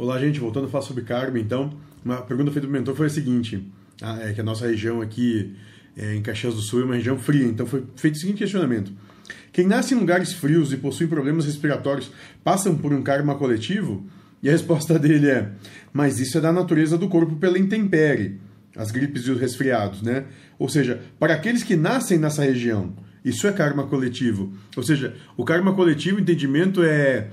Olá, gente. Voltando a falar sobre karma, então, uma pergunta feita do mentor foi a seguinte: ah, é que a nossa região aqui é, em Caxias do Sul é uma região fria, então foi feito o seguinte questionamento: quem nasce em lugares frios e possui problemas respiratórios passam por um karma coletivo? E a resposta dele é: mas isso é da natureza do corpo pela intempérie, as gripes e os resfriados, né? Ou seja, para aqueles que nascem nessa região, isso é karma coletivo. Ou seja, o karma coletivo, o entendimento é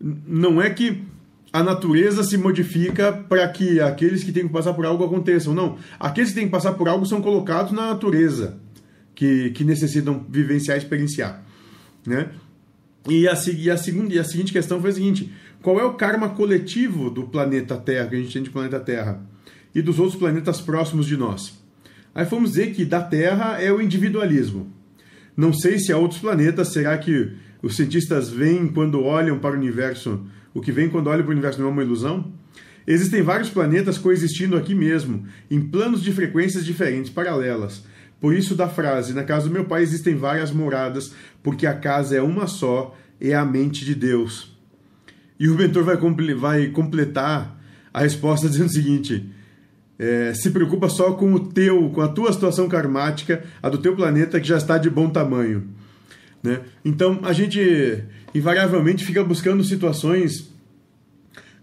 não é que a natureza se modifica para que aqueles que têm que passar por algo aconteçam. Não. Aqueles que têm que passar por algo são colocados na natureza, que, que necessitam vivenciar experienciar. Né? E a, e, a segunda, e a seguinte questão foi a seguinte: qual é o karma coletivo do planeta Terra, que a gente tem de planeta Terra, e dos outros planetas próximos de nós? Aí fomos dizer que da Terra é o individualismo. Não sei se há outros planetas, será que os cientistas veem quando olham para o universo o que vem quando olha para o universo não é uma ilusão? Existem vários planetas coexistindo aqui mesmo, em planos de frequências diferentes, paralelas. Por isso, da frase: Na casa do meu pai existem várias moradas, porque a casa é uma só, é a mente de Deus. E o mentor vai, vai completar a resposta dizendo o seguinte: é, se preocupa só com o teu, com a tua situação karmática, a do teu planeta que já está de bom tamanho. Né? Então a gente invariavelmente fica buscando situações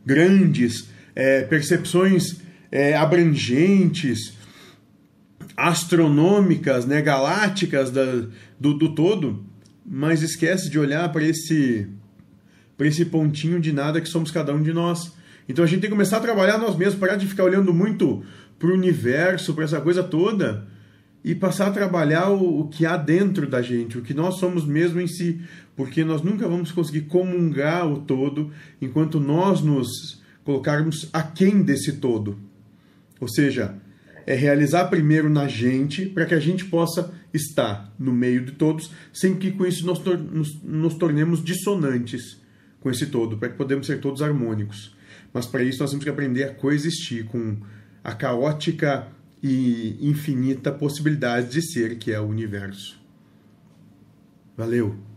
grandes, é, percepções é, abrangentes, astronômicas, né, galácticas da, do, do todo, mas esquece de olhar para esse, para esse pontinho de nada que somos cada um de nós. Então a gente tem que começar a trabalhar nós mesmos, parar de ficar olhando muito para o universo, para essa coisa toda e passar a trabalhar o, o, que há dentro da gente, o que nós somos mesmo em si, porque nós nunca vamos conseguir comungar o todo enquanto nós nos colocarmos aquém desse todo. Ou seja, é realizar primeiro na gente para que a gente possa estar no meio de todos, sem que com isso nós nos, nos tornemos dissonantes com esse todo, para que podemos ser todos harmônicos. Mas para isso nós temos que aprender a coexistir com a caótica e infinita possibilidade de ser que é o universo. Valeu!